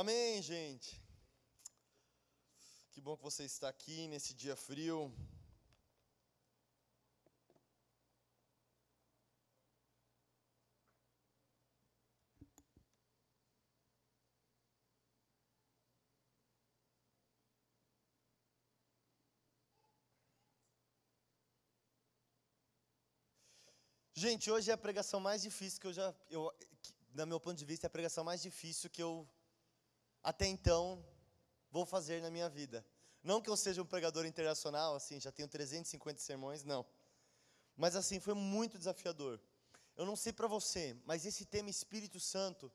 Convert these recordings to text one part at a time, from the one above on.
Amém, gente. Que bom que você está aqui nesse dia frio. Gente, hoje é a pregação mais difícil que eu já, eu, que, do meu ponto de vista, é a pregação mais difícil que eu até então vou fazer na minha vida. Não que eu seja um pregador internacional, assim, já tenho 350 sermões, não. Mas assim, foi muito desafiador. Eu não sei para você, mas esse tema Espírito Santo,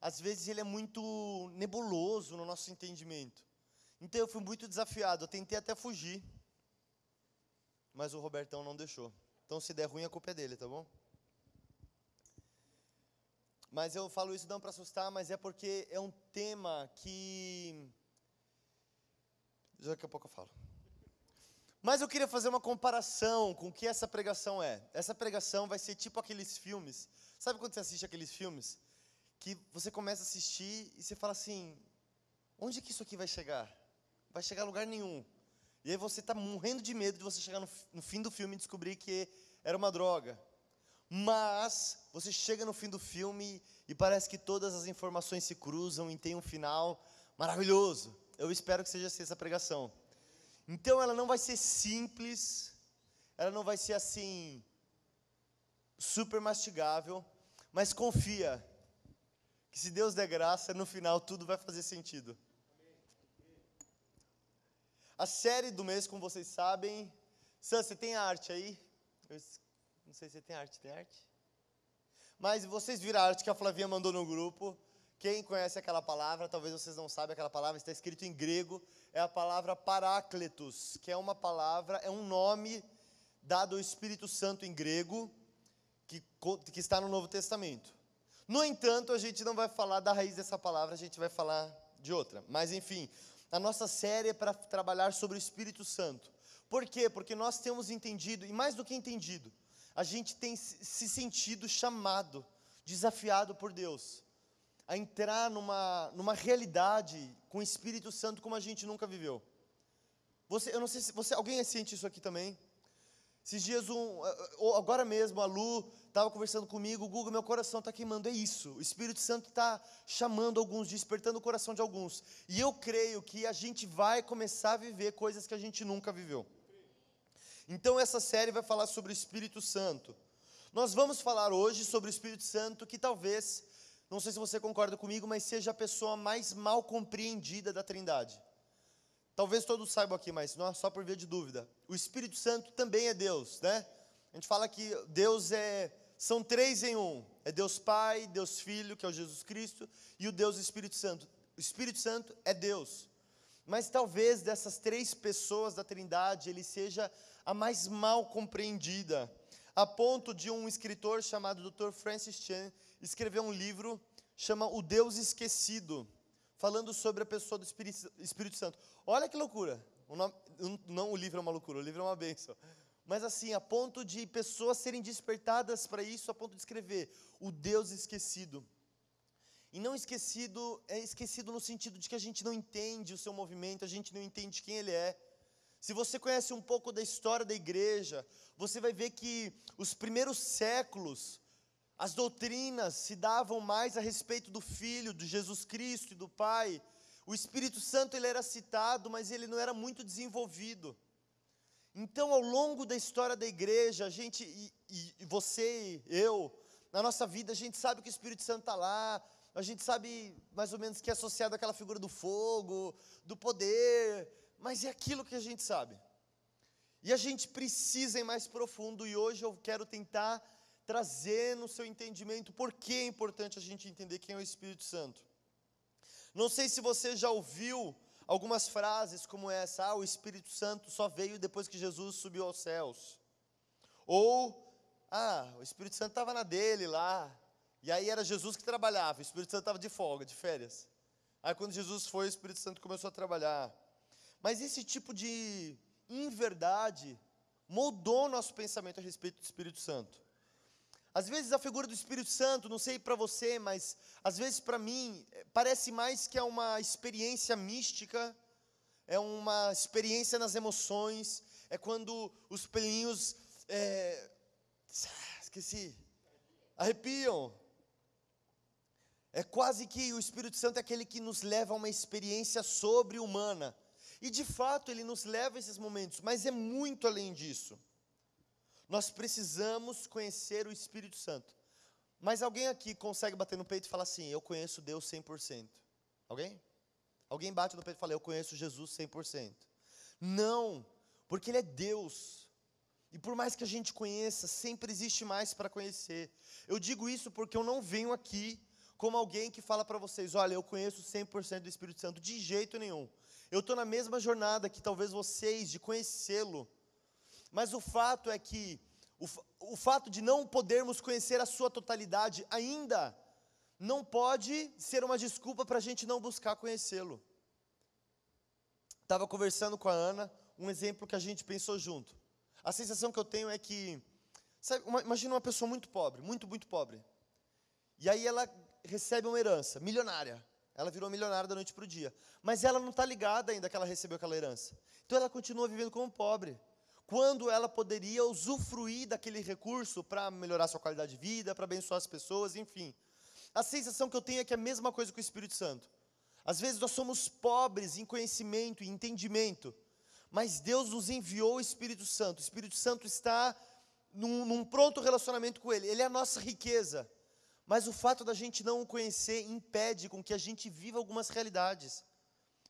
às vezes ele é muito nebuloso no nosso entendimento. Então eu fui muito desafiado, eu tentei até fugir, mas o Robertão não deixou. Então, se der ruim, a culpa é dele, tá bom? Mas eu falo isso não para assustar, mas é porque é um tema que. Daqui a pouco eu falo. Mas eu queria fazer uma comparação com o que essa pregação é. Essa pregação vai ser tipo aqueles filmes. Sabe quando você assiste aqueles filmes? Que você começa a assistir e você fala assim: onde que isso aqui vai chegar? Vai chegar a lugar nenhum. E aí você está morrendo de medo de você chegar no, no, fim do filme e descobrir que era uma droga. Mas você chega no fim do filme e parece que todas as informações se cruzam e tem um final maravilhoso. Eu espero que seja assim essa pregação. Então ela não vai ser simples, ela não vai ser assim super mastigável, mas confia que se Deus der graça, no final tudo vai fazer sentido. A série do mês, como vocês sabem. Sam, você tem arte aí? Eu não sei se tem arte. Tem arte? Mas vocês viram a arte que a Flavinha mandou no grupo. Quem conhece aquela palavra, talvez vocês não saibam aquela palavra, está escrito em grego, é a palavra parácletos, que é uma palavra, é um nome dado ao Espírito Santo em grego, que, que está no Novo Testamento. No entanto, a gente não vai falar da raiz dessa palavra, a gente vai falar de outra. Mas, enfim, a nossa série é para trabalhar sobre o Espírito Santo. Por quê? Porque nós temos entendido, e mais do que entendido, a gente tem se sentido chamado, desafiado por Deus, a entrar numa, numa realidade com o Espírito Santo como a gente nunca viveu. Você, eu não sei se você, alguém sente isso aqui também? Esses dias, um, agora mesmo, a Lu estava conversando comigo, Google, meu coração está queimando, é isso. O Espírito Santo está chamando alguns, despertando o coração de alguns. E eu creio que a gente vai começar a viver coisas que a gente nunca viveu. Então essa série vai falar sobre o Espírito Santo. Nós vamos falar hoje sobre o Espírito Santo, que talvez, não sei se você concorda comigo, mas seja a pessoa mais mal compreendida da Trindade. Talvez todos saibam aqui, mas não é só por via de dúvida. O Espírito Santo também é Deus, né? A gente fala que Deus é são três em um. É Deus Pai, Deus Filho, que é o Jesus Cristo, e o Deus Espírito Santo. O Espírito Santo é Deus. Mas talvez dessas três pessoas da Trindade, ele seja a mais mal compreendida, a ponto de um escritor chamado Dr. Francis Chan escrever um livro chama O Deus Esquecido falando sobre a pessoa do Espírito, Santo. Olha que loucura. O nome, não o livro é uma loucura, o livro é uma bênção. Mas assim, a ponto de pessoas serem despertadas para isso, a ponto de escrever o Deus esquecido. E não esquecido, é esquecido no sentido de que a gente não entende o seu movimento, a gente não entende quem ele é. Se você conhece um pouco da história da igreja, você vai ver que os primeiros séculos, as doutrinas se davam mais a respeito do Filho, de Jesus Cristo e do Pai. O Espírito Santo ele era citado, mas ele não era muito desenvolvido. Então, ao longo da história da igreja, a gente, e, e você, eu, na nossa vida, a gente sabe que o Espírito Santo está lá, a gente sabe mais ou menos que é associado àquela figura do fogo, do poder, mas é aquilo que a gente sabe. E a gente precisa ir mais profundo, e hoje eu quero tentar trazer no seu entendimento por que é importante a gente entender quem é o Espírito Santo. Não sei se você já ouviu algumas frases como essa: ah, o Espírito Santo só veio depois que Jesus subiu aos céus. Ou, ah, o Espírito Santo estava na dele lá, e aí era Jesus que trabalhava, o Espírito Santo estava de folga, de férias. Aí quando Jesus foi, o Espírito Santo começou a trabalhar. Mas esse tipo de inverdade moldou nosso pensamento a respeito do Espírito Santo. Às vezes a figura do Espírito Santo, não sei para você, mas às vezes para mim eh, parece mais que é uma experiência mística, é uma experiência nas emoções, é quando os pelinhos, é, esqueci, arrepiam. É quase que o Espírito Santo é aquele que nos leva a uma experiência sobre-humana. E de fato ele nos leva a esses momentos, mas é muito além disso. Nós precisamos conhecer o Espírito Santo. Mas alguém aqui consegue bater no peito e falar assim: Eu conheço Deus 100%? Alguém? Alguém bate no peito e fala: Eu conheço Jesus 100%. Não, porque Ele é Deus. E por mais que a gente conheça, sempre existe mais para conhecer. Eu digo isso porque eu não venho aqui como alguém que fala para vocês: Olha, eu conheço 100% do Espírito Santo. De jeito nenhum. Eu estou na mesma jornada que talvez vocês, de conhecê-lo. Mas o fato é que, o, o fato de não podermos conhecer a sua totalidade ainda, não pode ser uma desculpa para a gente não buscar conhecê-lo. Estava conversando com a Ana, um exemplo que a gente pensou junto. A sensação que eu tenho é que, sabe, uma, imagina uma pessoa muito pobre, muito, muito pobre. E aí ela recebe uma herança milionária. Ela virou milionária da noite para o dia. Mas ela não está ligada ainda que ela recebeu aquela herança. Então ela continua vivendo como pobre. Quando ela poderia usufruir daquele recurso para melhorar sua qualidade de vida, para abençoar as pessoas, enfim. A sensação que eu tenho é que é a mesma coisa com o Espírito Santo. Às vezes nós somos pobres em conhecimento e entendimento, mas Deus nos enviou o Espírito Santo. O Espírito Santo está num, num, pronto relacionamento com Ele, Ele é a nossa riqueza. Mas o fato da gente não o conhecer impede com que a gente viva algumas realidades.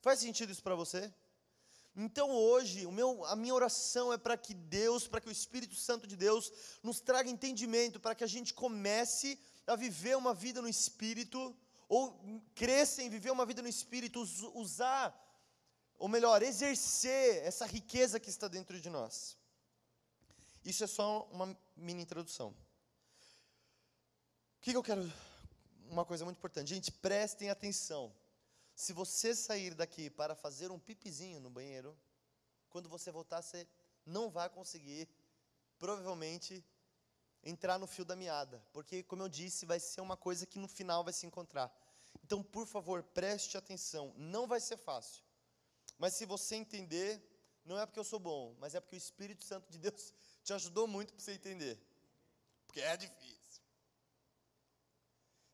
Faz sentido isso para você? Então hoje, meu, a minha oração é para que Deus, para que o Espírito Santo de Deus nos traga entendimento, para que a gente comece a viver uma vida no Espírito, ou cresça em viver uma vida no Espírito, usar, ou melhor, exercer essa riqueza que está dentro de nós. Isso é só uma mini introdução. Que, que eu quero? Uma coisa muito importante. Gente, prestem atenção. Se você sair daqui para fazer um pipizinho no banheiro, quando você voltar, você não vai conseguir, provavelmente, entrar no fio da meada, porque, como eu disse, vai ser uma coisa que no final vai se encontrar. Então, por favor, preste atenção. Não vai ser fácil, mas se você entender, não é porque eu sou bom, mas é porque o Espírito Santo de Deus te ajudou muito para você entender, porque é difícil.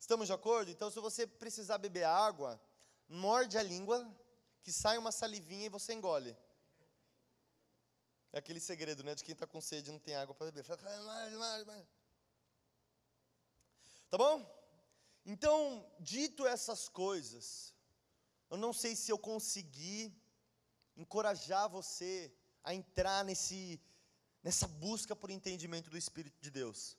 Estamos de acordo? Então, se você precisar beber água, morde a língua, que sai uma salivinha e você engole. É aquele segredo, né? De quem está com sede e não tem água para beber. Tá bom? Então, dito essas coisas, eu não sei se eu consegui encorajar você a entrar nesse, nessa busca por entendimento do Espírito de Deus.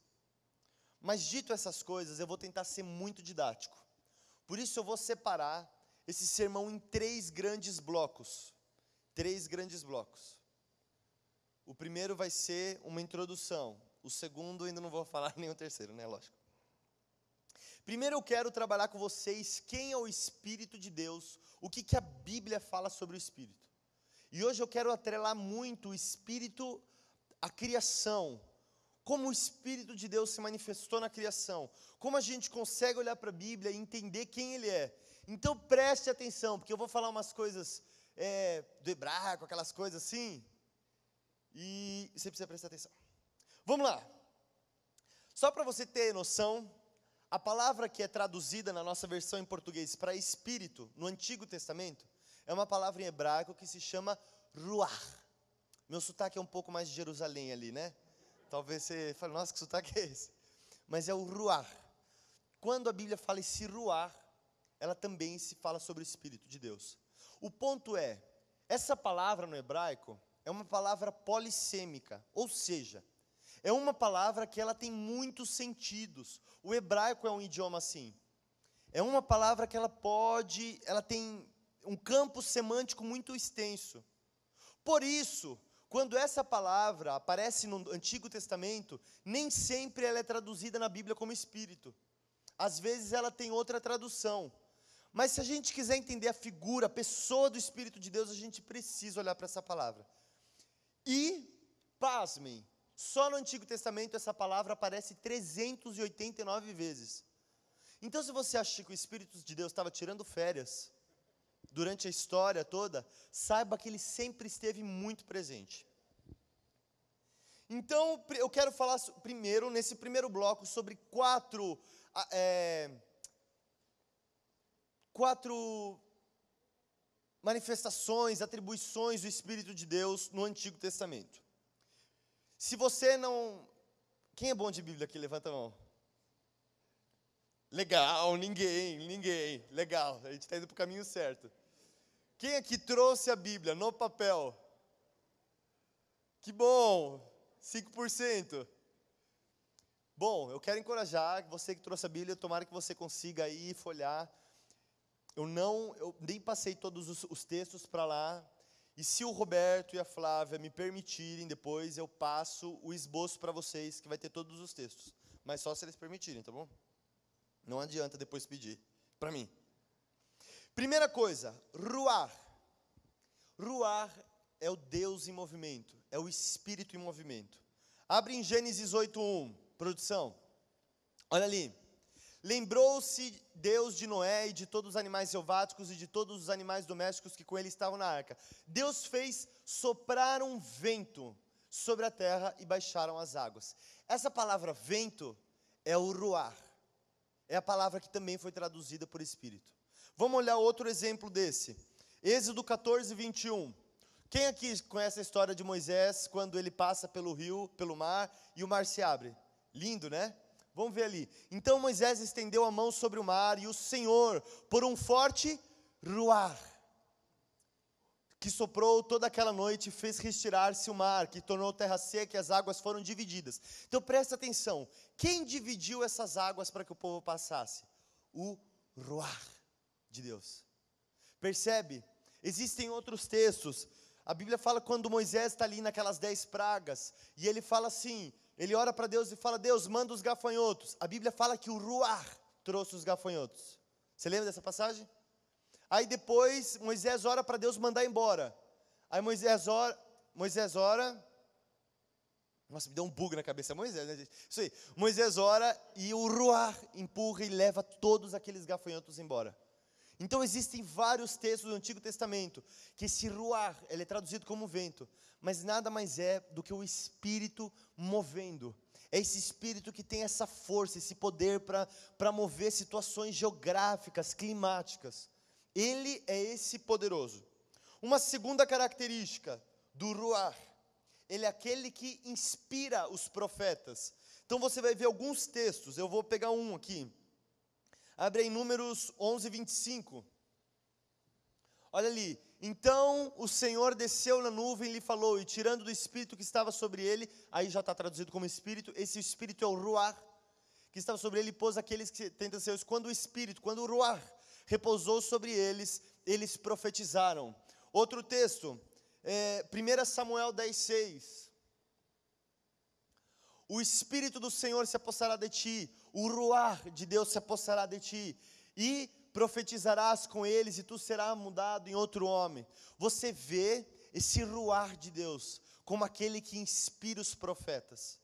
Mas dito essas coisas, eu vou tentar ser muito didático. Por isso eu vou separar esse sermão em três grandes blocos. Três grandes blocos. O primeiro vai ser uma introdução. O segundo, ainda não vou falar nem o terceiro, né? Lógico. Primeiro eu quero trabalhar com vocês quem é o Espírito de Deus, o que, que a Bíblia fala sobre o Espírito. E hoje eu quero atrelar muito o Espírito à criação, como o Espírito de Deus se manifestou na criação, como a gente consegue olhar para a Bíblia e entender quem Ele é. Então preste atenção, porque eu vou falar umas coisas é, do hebraico, aquelas coisas assim, e você precisa prestar atenção. Vamos lá. Só para você ter noção, a palavra que é traduzida na nossa versão em português para espírito, no Antigo Testamento, é uma palavra em hebraico que se chama ruach. Meu sotaque é um pouco mais de Jerusalém ali, né? Talvez você fale, nossa, que sotaque é esse? Mas é o ruach. Quando a Bíblia fala esse ruach, ela também se fala sobre o Espírito de Deus. O ponto é, essa palavra no hebraico, é uma palavra polissêmica, ou seja, é uma palavra que ela tem muitos sentidos. O hebraico é um idioma assim. É uma palavra que ela pode, ela tem um campo semântico muito extenso. Por isso, quando essa palavra aparece no Antigo Testamento, nem sempre ela é traduzida na Bíblia como espírito. Às vezes ela tem outra tradução. Mas se a gente quiser entender a figura, a pessoa do Espírito de Deus, a gente precisa olhar para essa palavra. E, pasmem, Só no Antigo Testamento essa palavra aparece 389 vezes. Então, se você acha que o Espírito de Deus estava tirando férias durante a história toda, saiba que ele sempre esteve muito presente. Então, eu quero falar primeiro, nesse primeiro bloco, sobre quatro, é, quatro manifestações, atribuições do Espírito de Deus no Antigo Testamento. Se você não. Quem é bom de Bíblia aqui? Levanta a mão. Legal, ninguém, ninguém. Legal, a gente está indo para o caminho certo. Quem aqui trouxe a Bíblia no papel? Que bom, 5%. Bom, eu quero encorajar você que trouxe a Bíblia, tomara que você consiga aí folhar. Eu não, eu nem passei todos os, os textos para lá. E se o Roberto e a Flávia me permitirem, depois eu passo o esboço para vocês, que vai ter todos os textos. Mas só se eles permitirem, tá bom? Não adianta depois pedir para mim. Primeira coisa, ruar. Ruar é o Deus em movimento, é o Espírito em movimento. Abre em Gênesis 8:1, produção. Olha ali. Lembrou-se Deus de Noé e de todos os animais selváticos e de todos os animais domésticos que com ele estavam na arca. Deus fez soprar um vento sobre a terra e baixaram as águas. Essa palavra vento é o ruar é a palavra que também foi traduzida por Espírito. Vamos olhar outro exemplo desse. Êxodo 14, 21. Quem aqui conhece a história de Moisés quando ele passa pelo rio, pelo mar e o mar se abre? Lindo, né? Vamos ver ali. Então Moisés estendeu a mão sobre o mar e o Senhor, por um forte ruar, que soprou toda aquela noite, fez retirar-se o mar, que tornou terra seca e as águas foram divididas. Então presta atenção: quem dividiu essas águas para que o povo passasse? O Ruar de Deus. Percebe? Existem outros textos. A Bíblia fala quando Moisés está ali naquelas dez pragas, e ele fala assim: ele ora para Deus e fala: Deus, manda os gafanhotos. A Bíblia fala que o Ruar trouxe os gafanhotos. Você lembra dessa passagem? Aí depois Moisés ora para Deus mandar embora. Aí Moisés ora, Moisés ora. Nossa, me deu um bug na cabeça. Moisés, né, Isso aí. Moisés ora e o Ruar empurra e leva todos aqueles gafanhotos embora. Então existem vários textos do Antigo Testamento que esse ruar, ele é traduzido como vento, mas nada mais é do que o espírito movendo. É esse espírito que tem essa força, esse poder para mover situações geográficas, climáticas. Ele é esse poderoso. Uma segunda característica do Ruar, ele é aquele que inspira os profetas. Então você vai ver alguns textos, eu vou pegar um aqui. Abre em Números 11, 25. Olha ali. Então o Senhor desceu na nuvem e lhe falou, e tirando do espírito que estava sobre ele, aí já está traduzido como espírito, esse espírito é o Ruar, que estava sobre ele, pôs aqueles que tentam ser. Quando o espírito, quando o Ruar repousou sobre eles, eles profetizaram. Outro texto, é, 1 Samuel 10, 6. O Espírito do Senhor se apossará de ti, o ruar de Deus se apossará de ti, e profetizarás com eles, e tu serás mudado em outro homem. Você vê esse ruar de Deus como aquele que inspira os profetas.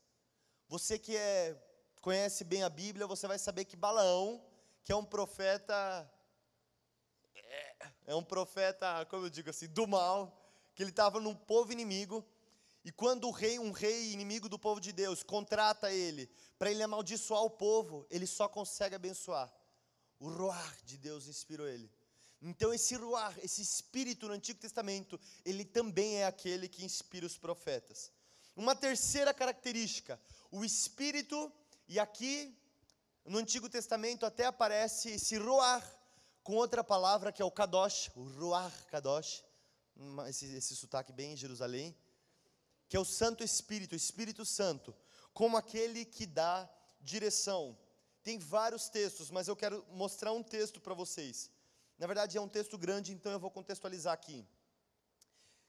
Você que é, conhece bem a Bíblia, você vai saber que Balaão, que é um profeta é um profeta, como eu digo assim, do mal, que ele estava num povo inimigo, e quando o rei, um rei inimigo do povo de Deus, contrata ele para ele amaldiçoar o povo, ele só consegue abençoar. O roar de Deus inspirou ele. Então esse roar, esse espírito no Antigo Testamento, ele também é aquele que inspira os profetas. Uma terceira característica, o espírito, e aqui no Antigo Testamento até aparece esse roar com outra palavra que é o Kadosh, o Ruach Kadosh, esse, esse sotaque bem em Jerusalém, que é o Santo Espírito, o Espírito Santo, como aquele que dá direção. Tem vários textos, mas eu quero mostrar um texto para vocês. Na verdade é um texto grande, então eu vou contextualizar aqui.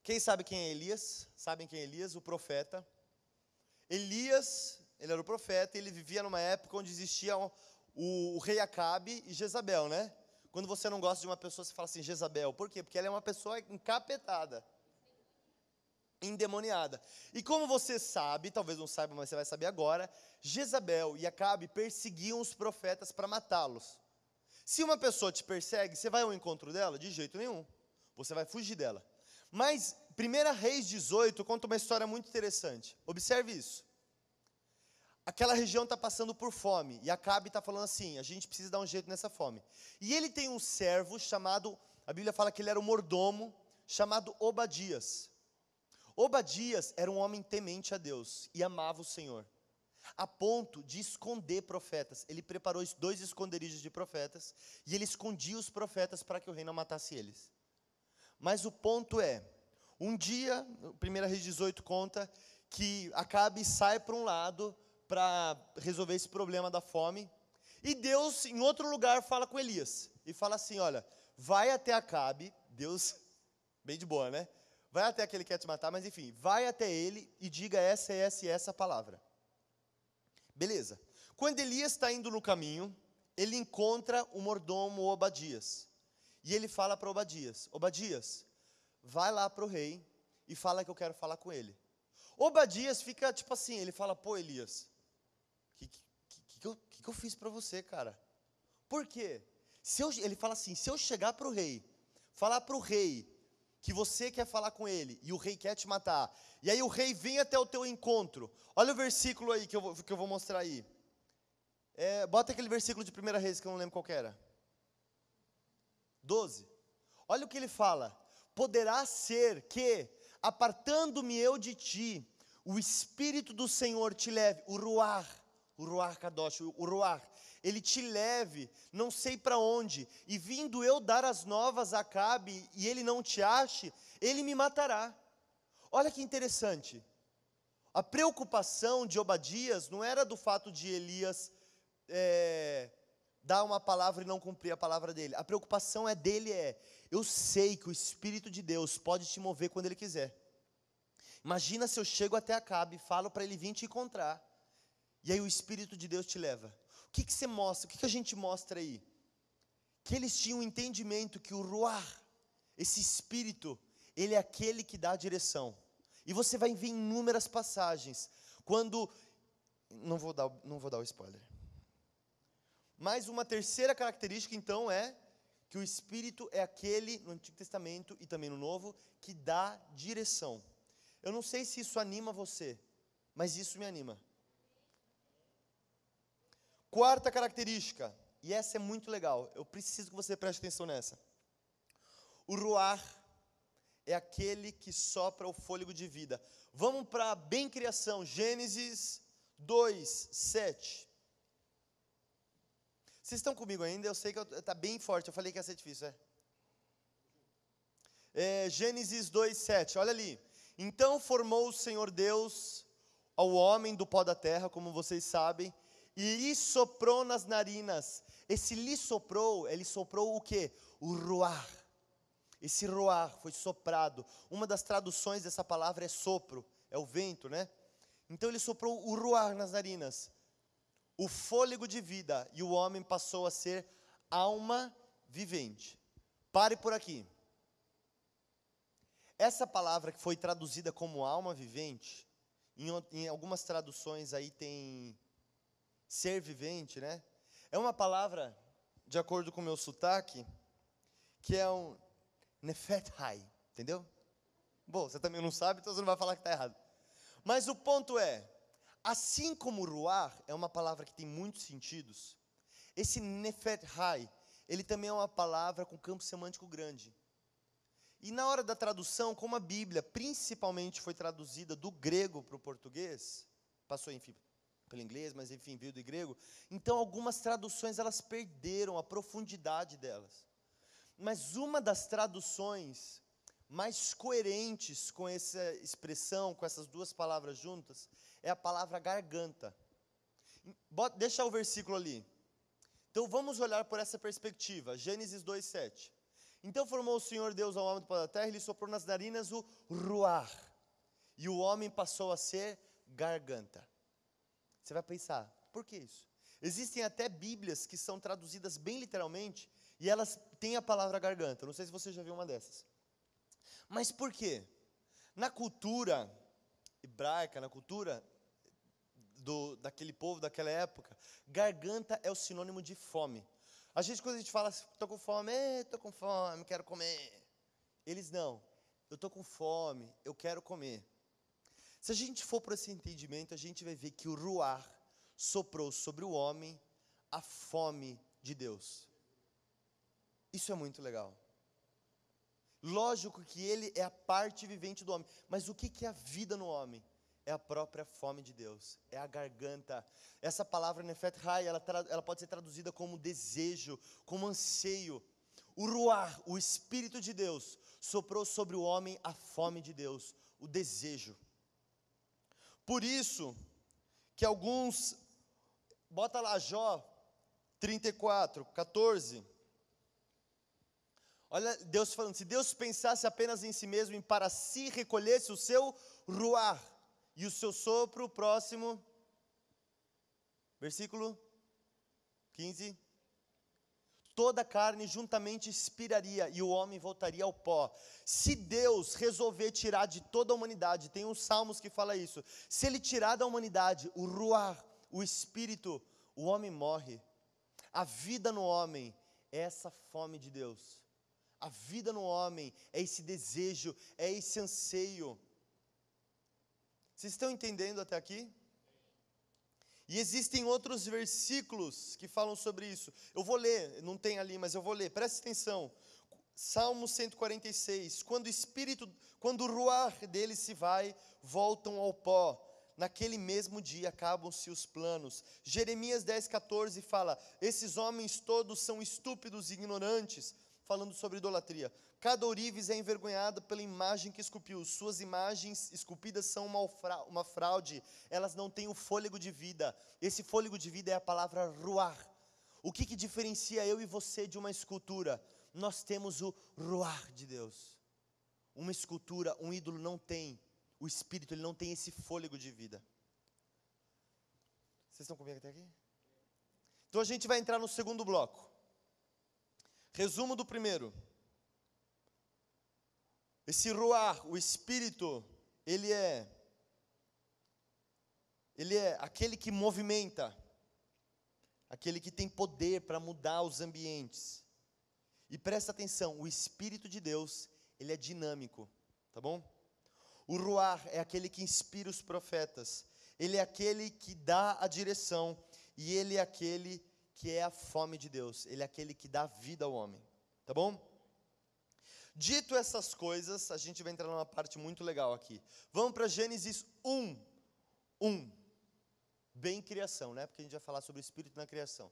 Quem sabe quem é Elias? Sabem quem é Elias? O profeta. Elias, ele era o profeta, ele vivia numa época onde existia o, o rei Acabe e Jezabel, né? Quando você não gosta de uma pessoa, você fala assim, Jezabel. Por quê? Porque ela é uma pessoa encapetada. endemoniada. E como você sabe, talvez não saiba, mas você vai saber agora, Jezabel e Acabe perseguiam os profetas para matá-los. Se uma pessoa te persegue, você vai ao encontro dela? De jeito nenhum. Você vai fugir dela. Mas 1 Reis 18 conta uma história muito interessante. Observe isso. Aquela região está passando por fome. E Acabe está falando assim: a gente precisa dar um jeito nessa fome. E ele tem um servo chamado, a Bíblia fala que ele era um mordomo, chamado Obadias. Obadias era um homem temente a Deus e amava o Senhor, a ponto de esconder profetas. Ele preparou dois esconderijos de profetas e ele escondia os profetas para que o rei não matasse eles. Mas o ponto é, um dia, 1 Reis 18 conta que Acabe sai para um lado para resolver esse problema da fome, e Deus, em outro lugar, fala com Elias e fala assim: Olha, vai até Acabe, Deus, bem de boa, né? vai até aquele que quer te matar, mas enfim, vai até ele e diga essa, essa e essa palavra. Beleza. Quando Elias está indo no caminho, ele encontra o mordomo Obadias. E ele fala para Obadias: Obadias, vai lá para o rei e fala que eu quero falar com ele. Obadias fica tipo assim: ele fala, pô, Elias, que, que, que, eu, que, eu fiz para você, cara? Por quê? Se eu, ele fala assim: se eu chegar para o rei, falar para o rei que você quer falar com ele e o rei quer te matar, e aí o rei vem até o teu encontro. Olha o versículo aí que eu vou, que eu vou mostrar aí. É, bota aquele versículo de 1 Reis que eu não lembro qual era. 12. Olha o que ele fala. Poderá ser que, apartando-me eu de ti, o Espírito do Senhor te leve, o Ruar, o Ruar Kadosh, o Ruar, ele te leve, não sei para onde, e vindo eu dar as novas a Acabe, e ele não te ache, ele me matará. Olha que interessante. A preocupação de Obadias não era do fato de Elias é, dar uma palavra e não cumprir a palavra dele. A preocupação é dele é, eu sei que o Espírito de Deus pode te mover quando ele quiser. Imagina se eu chego até Acabe e falo para ele vir te encontrar. E aí o Espírito de Deus te leva. O que, que você mostra? O que, que a gente mostra aí? Que eles tinham um entendimento que o Ruar, esse espírito, ele é aquele que dá a direção. E você vai ver inúmeras passagens. Quando. Não vou dar, não vou dar o spoiler. Mas uma terceira característica, então, é que o Espírito é aquele, no Antigo Testamento e também no Novo, que dá direção. Eu não sei se isso anima você, mas isso me anima. Quarta característica, e essa é muito legal, eu preciso que você preste atenção nessa. O ruar é aquele que sopra o fôlego de vida. Vamos para a bem criação, Gênesis 2, 7. Vocês estão comigo ainda? Eu sei que está bem forte, eu falei que ia ser difícil, é? é Gênesis 2, 7, olha ali. Então formou o Senhor Deus ao homem do pó da terra, como vocês sabem, lhe soprou nas narinas. Esse lhe soprou, ele soprou o que? O roar. Esse roar foi soprado. Uma das traduções dessa palavra é sopro, é o vento, né? Então ele soprou o roar nas narinas, o fôlego de vida, e o homem passou a ser alma vivente. Pare por aqui. Essa palavra que foi traduzida como alma vivente, em, em algumas traduções aí tem ser vivente, né? É uma palavra, de acordo com o meu sotaque, que é um nefet hai, entendeu? Bom, você também não sabe, então você não vai falar que está errado. Mas o ponto é, assim como ruar é uma palavra que tem muitos sentidos, esse nefet hai, ele também é uma palavra com campo semântico grande. E na hora da tradução, como a Bíblia principalmente foi traduzida do grego para o português, passou, enfim, pelo inglês, mas enfim, veio do grego. Então, algumas traduções elas perderam a profundidade delas. Mas uma das traduções mais coerentes com essa expressão, com essas duas palavras juntas, é a palavra garganta. Bota, deixa o versículo ali. Então vamos olhar por essa perspectiva. Gênesis 2:7. Então formou o Senhor Deus ao homem do pó da terra e lhe soprou nas narinas o ruar. E o homem passou a ser garganta. Você vai pensar, por que isso? Existem até Bíblias que são traduzidas bem literalmente e elas têm a palavra garganta. Não sei se você já viu uma dessas. Mas por quê? Na cultura hebraica, na cultura do, daquele povo daquela época, garganta é o sinônimo de fome. A gente, quando a gente fala, estou com fome, estou com fome, quero comer. Eles não, eu estou com fome, eu quero comer. Se a gente for para esse entendimento, a gente vai ver que o ruar soprou sobre o homem a fome de Deus. Isso é muito legal. Lógico que ele é a parte vivente do homem, mas o que é a vida no homem? É a própria fome de Deus, é a garganta. Essa palavra Nefet Rai, ela, ela pode ser traduzida como desejo, como anseio. O Ruar, o Espírito de Deus, soprou sobre o homem a fome de Deus, o desejo. Por isso que alguns, bota lá Jó 34, 14. Olha Deus falando, se Deus pensasse apenas em si mesmo e para si recolhesse o seu ruar e o seu sopro, próximo, versículo 15. Toda a carne juntamente expiraria e o homem voltaria ao pó. Se Deus resolver tirar de toda a humanidade, tem uns salmos que fala isso. Se ele tirar da humanidade o ruar, o espírito, o homem morre. A vida no homem é essa fome de Deus. A vida no homem é esse desejo, é esse anseio. Vocês estão entendendo até aqui? E existem outros versículos que falam sobre isso. Eu vou ler, não tem ali, mas eu vou ler. Preste atenção. Salmo 146. Quando o espírito, quando o ruar dele se vai, voltam ao pó. Naquele mesmo dia acabam-se os planos. Jeremias 10, 14 fala: Esses homens todos são estúpidos e ignorantes falando sobre idolatria. Cada ourives é envergonhado pela imagem que esculpiu. Suas imagens esculpidas são uma, fraude. Elas não têm o fôlego de vida. Esse fôlego de vida é a palavra ruar. O que, que diferencia eu e você de uma escultura? Nós temos o ruar de Deus. Uma escultura, um ídolo não tem. O espírito, ele não tem esse fôlego de vida. Vocês estão comigo até aqui? Então a gente vai entrar no segundo bloco. Resumo do primeiro. Esse ruar, o espírito, ele é ele é aquele que movimenta, aquele que tem poder para mudar os ambientes. E presta atenção, o espírito de Deus, ele é dinâmico, tá bom? O ruar é aquele que inspira os profetas, ele é aquele que dá a direção e ele é aquele que é a fome de Deus, Ele é aquele que dá vida ao homem, tá bom? Dito essas coisas, a gente vai entrar numa parte muito legal aqui. Vamos para Gênesis 1, 1. Bem criação, né? Porque a gente vai falar sobre o Espírito na criação.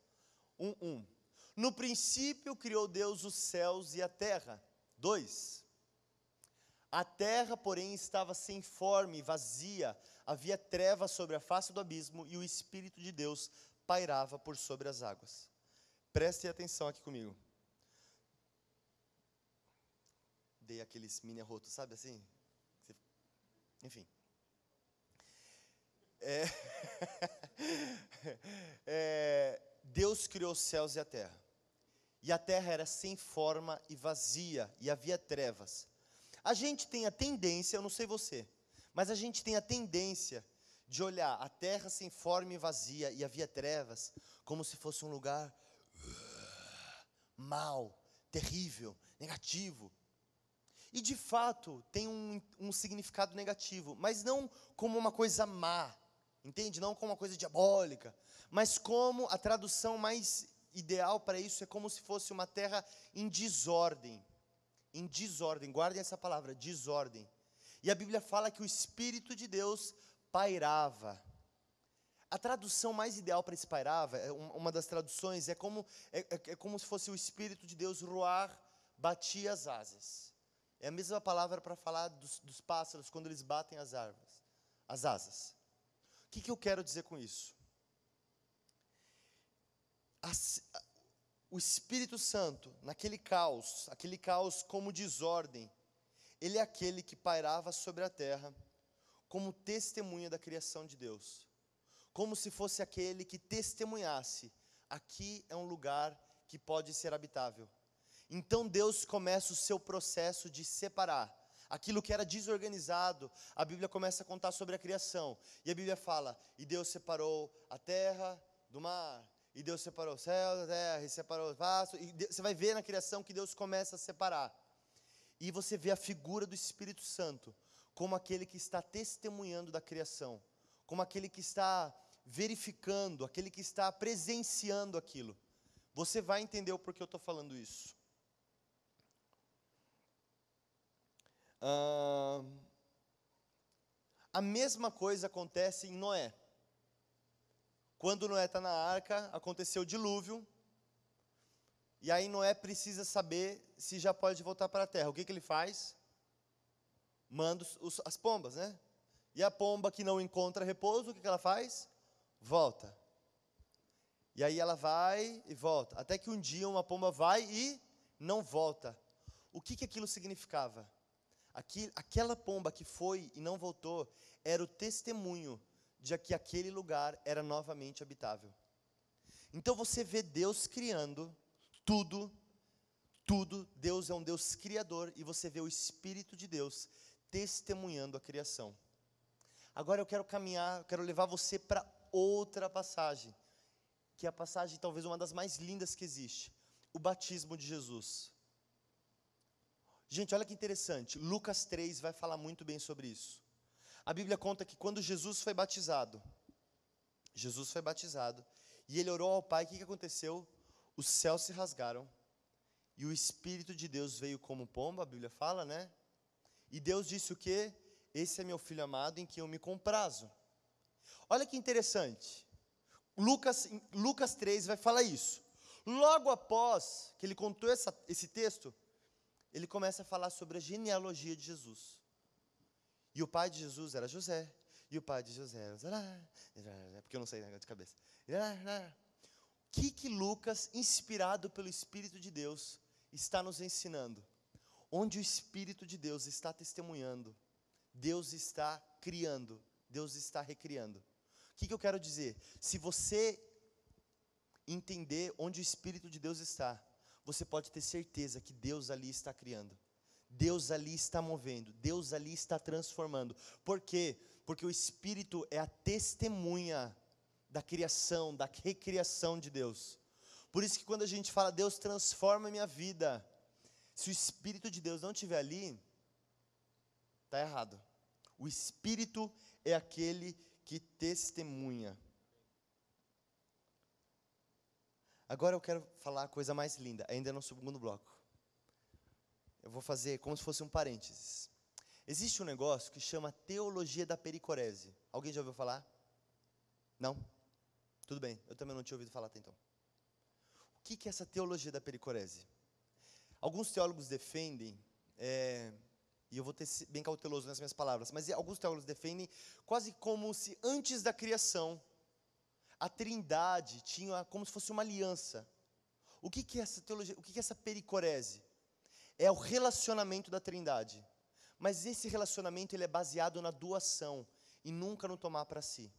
1, 1. No princípio criou Deus os céus e a terra. 2. A terra, porém, estava sem forma e vazia, havia trevas sobre a face do abismo, e o Espírito de Deus pairava por sobre as águas. Prestem atenção aqui comigo. Dei aqueles mini arrotos, sabe assim? Enfim. É, é, Deus criou os céus e a terra. E a terra era sem forma e vazia, e havia trevas. A gente tem a tendência, eu não sei você, mas a gente tem a tendência de olhar a terra sem forma e vazia e havia trevas, como se fosse um lugar uh, mal, terrível, negativo. E de fato tem um, um significado negativo, mas não como uma coisa má, entende? Não como uma coisa diabólica, mas como a tradução mais ideal para isso é como se fosse uma terra em desordem. Em desordem, guardem essa palavra, desordem. E a Bíblia fala que o Espírito de Deus pairava. A tradução mais ideal para esse pairava, é uma das traduções, é como, é, é, é como se fosse o Espírito de Deus roar, batia as asas. É a mesma palavra para falar dos, dos, pássaros quando eles batem as árvores, as asas. O que, que eu quero dizer com isso? As, o Espírito Santo, naquele caos, aquele caos como desordem, ele é aquele que pairava sobre a terra como testemunha da criação de Deus, como se fosse aquele que testemunhasse: aqui é um lugar que pode ser habitável. Então Deus começa o seu processo de separar aquilo que era desorganizado, a Bíblia começa a contar sobre a criação. E a Bíblia fala: e Deus separou a terra do mar, e Deus separou o céu da terra, e separou o vasto. E você vai ver na criação que Deus começa a separar. E você vê a figura do Espírito Santo como aquele que está testemunhando da criação, como aquele que está verificando, aquele que está presenciando aquilo. Você vai entender o porquê eu estou falando isso. Ah, a mesma coisa acontece em Noé. Quando Noé está na arca, aconteceu o dilúvio. E aí Noé precisa saber se já pode voltar para a terra. O que, que ele faz? Manda os, as pombas, né? E a pomba que não encontra repouso, o que, que ela faz? Volta. E aí ela vai e volta. Até que um dia uma pomba vai e não volta. O que, que aquilo significava? Aqui, aquela pomba que foi e não voltou era o testemunho de que aquele lugar era novamente habitável. Então você vê Deus criando tudo, tudo, Deus é um Deus criador e você vê o Espírito de Deus testemunhando a criação. Agora eu quero caminhar, eu quero levar você para outra passagem, que é a passagem talvez uma das mais lindas que existe, o batismo de Jesus. Gente, olha que interessante. Lucas 3 vai falar muito bem sobre isso. A Bíblia conta que quando Jesus foi batizado, Jesus foi batizado, e ele orou ao Pai, o que, aconteceu? Os céus se rasgaram, e o Espírito de Deus veio como pomba, a Bíblia fala, né? E Deus disse o quê? Esse é meu filho amado em quem eu me comprazo. Olha que interessante. Lucas, Lucas 3 vai falar isso. Logo após que ele contou essa, esse texto, ele começa a falar sobre a genealogia de Jesus. E o pai de Jesus era José. E o pai de José era. Porque eu não sei negócio de cabeça. O que, que Lucas, inspirado pelo Espírito de Deus, está nos ensinando? Onde o Espírito de Deus está testemunhando, Deus está criando, Deus está recriando. O que, que eu quero dizer? Se você entender onde o Espírito de Deus está, você pode ter certeza que Deus ali está criando. Deus ali está movendo, Deus ali está transformando. Por quê? Porque o Espírito é a testemunha da criação, da recriação de Deus. Por isso que quando a gente fala, Deus transforma a minha vida, se o Espírito de Deus não estiver ali, está errado. O Espírito é aquele que testemunha. Agora eu quero falar a coisa mais linda, ainda no segundo bloco. Eu vou fazer como se fosse um parênteses. Existe um negócio que chama teologia da pericorese. Alguém já ouviu falar? Não? Tudo bem, eu também não tinha ouvido falar até então. O que é essa teologia da pericorese? Alguns teólogos defendem, é, e eu vou ter bem cauteloso nas minhas palavras, mas alguns teólogos defendem quase como se antes da criação a trindade tinha como se fosse uma aliança. O que, que é essa teologia? O que, que é essa pericorese? É o relacionamento da trindade. Mas esse relacionamento ele é baseado na doação e nunca no tomar para si.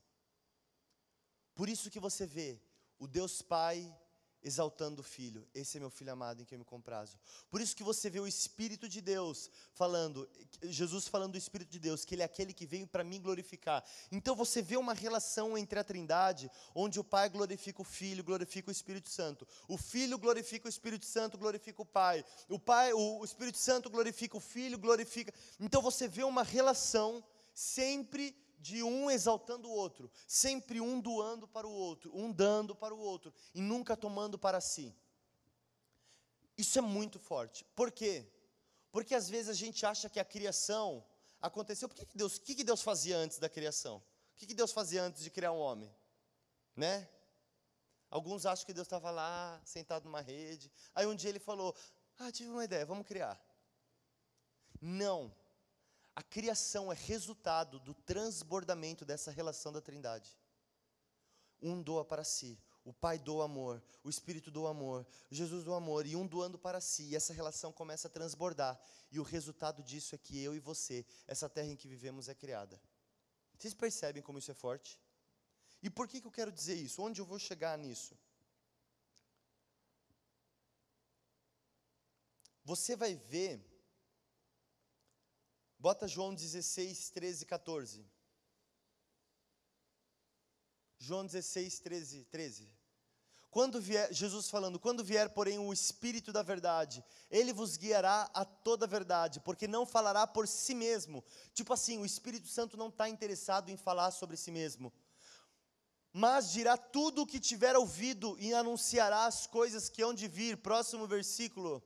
Por isso que você vê o Deus Pai, exaltando o filho. Esse é meu filho amado em quem eu me comprazo. Por isso que você vê o Espírito de Deus falando, Jesus falando do Espírito de Deus, que ele é aquele que veio para mim glorificar. Então você vê uma relação entre a Trindade, onde o Pai glorifica o Filho, glorifica o Espírito Santo. O Filho glorifica o Espírito Santo, glorifica o Pai. O Pai, o Espírito Santo glorifica o Filho, glorifica. Então você vê uma relação sempre de um exaltando o outro, sempre um doando para o outro, um dando para o outro, e nunca tomando para si. Isso é muito forte. Por quê? Porque às vezes a gente acha que a criação aconteceu. Por que, que Deus, o que, que Deus fazia antes da criação? O que, que Deus fazia antes de criar um homem? Né? Alguns acham que Deus estava lá, sentado numa rede. Aí um dia ele falou: Ah, tive uma ideia, vamos criar. Não. A criação é resultado do transbordamento dessa relação da Trindade. Um doa para si, o Pai doa amor, o Espírito doa amor, Jesus doa amor, e um doando para si, e essa relação começa a transbordar. E o resultado disso é que eu e você, essa terra em que vivemos, é criada. Vocês percebem como isso é forte? E por que, que eu quero dizer isso? Onde eu vou chegar nisso? Você vai ver Bota João 16, 13, 14. João 16, 13, 13. Quando vier, Jesus falando, quando vier, porém, o Espírito da verdade, ele vos guiará a toda a verdade, porque não falará por si mesmo. Tipo assim, o Espírito Santo não está interessado em falar sobre si mesmo, mas dirá tudo o que tiver ouvido e anunciará as coisas que hão de vir. Próximo versículo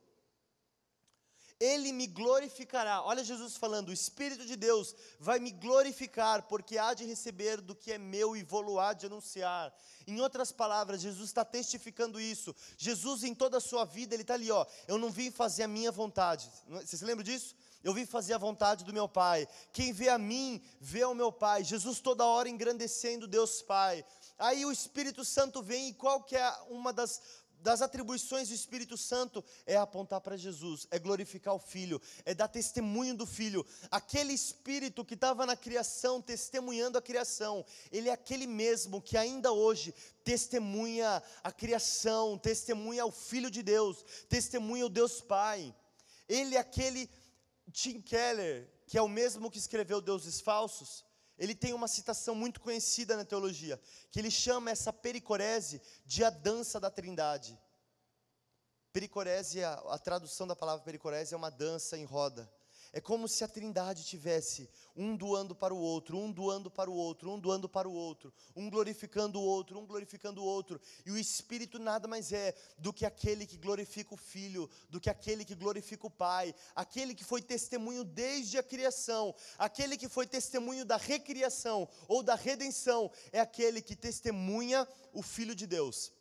ele me glorificará. Olha Jesus falando: o Espírito de Deus vai me glorificar, porque há de receber do que é meu e vou há de anunciar. Em outras palavras, Jesus está testificando isso. Jesus, em toda a sua vida, ele está ali, ó. Eu não vim fazer a minha vontade. Você se lembra disso? Eu vim fazer a vontade do meu Pai. Quem vê a mim, vê o meu Pai. Jesus toda hora engrandecendo Deus Pai. Aí o Espírito Santo vem e qual que é uma das das atribuições do Espírito Santo é apontar para Jesus, é glorificar o Filho, é dar testemunho do Filho. Aquele Espírito que estava na criação, testemunhando a criação, ele é aquele mesmo que ainda hoje testemunha a criação, testemunha o Filho de Deus, testemunha o Deus Pai. Ele é aquele Tim Keller, que é o mesmo que escreveu Deuses Falsos ele tem uma citação muito conhecida na teologia, que ele chama essa pericorese de a dança da trindade. Pericorese, a, a tradução da palavra pericorese é uma dança em roda. É como se a Trindade tivesse um doando para o outro, um doando para o outro, um doando para o outro, um glorificando o outro, um glorificando o outro. E o Espírito nada mais é do que aquele que glorifica o Filho, do que aquele que glorifica o Pai, aquele que foi testemunho desde a criação, aquele que foi testemunho da recriação ou da redenção, é aquele que testemunha o Filho de Deus.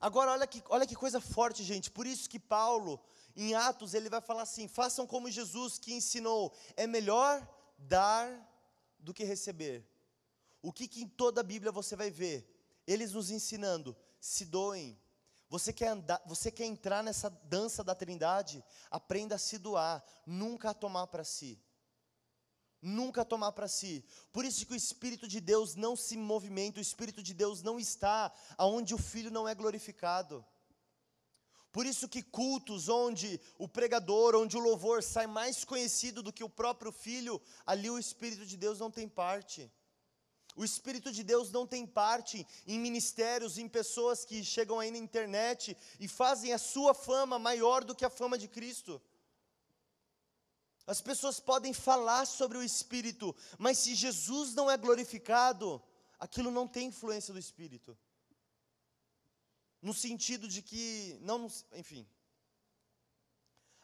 Agora, olha que, olha que coisa forte, gente. Por isso que Paulo em Atos ele vai falar assim: façam como Jesus que ensinou, é melhor dar do que receber. O que, que em toda a Bíblia você vai ver? Eles nos ensinando, se doem. Você quer, andar, você quer entrar nessa dança da trindade? Aprenda a se doar, nunca a tomar para si. Nunca tomar para si. Por isso que o Espírito de Deus não se movimenta, o Espírito de Deus não está aonde o Filho não é glorificado. Por isso que cultos onde o pregador, onde o louvor sai mais conhecido do que o próprio filho, ali o Espírito de Deus não tem parte. O Espírito de Deus não tem parte em ministérios, em pessoas que chegam aí na internet e fazem a sua fama maior do que a fama de Cristo. As pessoas podem falar sobre o Espírito, mas se Jesus não é glorificado, aquilo não tem influência do Espírito no sentido de que, não, enfim.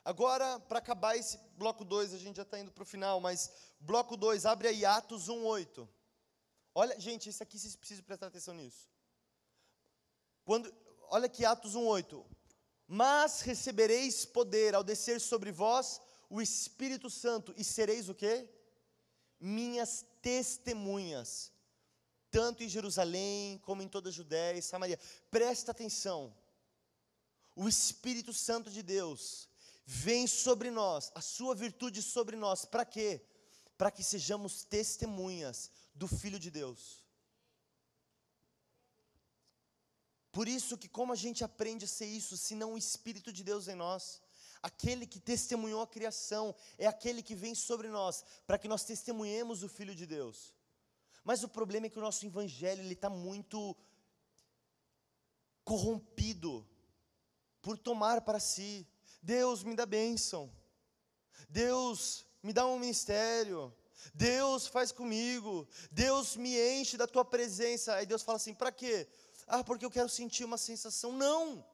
Agora, para acabar esse bloco 2, a gente já está indo para o final, mas bloco 2, abre aí Atos 1,8. Olha, gente, isso aqui vocês precisam prestar atenção nisso. Quando, olha aqui Atos 1,8. Mas recebereis poder ao descer sobre vós o Espírito Santo, e sereis o quê? Minhas testemunhas tanto em Jerusalém como em toda a Judéia e Samaria. Presta atenção. O Espírito Santo de Deus vem sobre nós, a sua virtude sobre nós, para quê? Para que sejamos testemunhas do Filho de Deus. Por isso que como a gente aprende a ser isso, se não o Espírito de Deus em nós? Aquele que testemunhou a criação é aquele que vem sobre nós, para que nós testemunhemos o Filho de Deus. Mas o problema é que o nosso evangelho ele está muito corrompido por tomar para si. Deus me dá bênção. Deus me dá um ministério. Deus faz comigo. Deus me enche da tua presença. Aí Deus fala assim: para quê? Ah, porque eu quero sentir uma sensação. Não.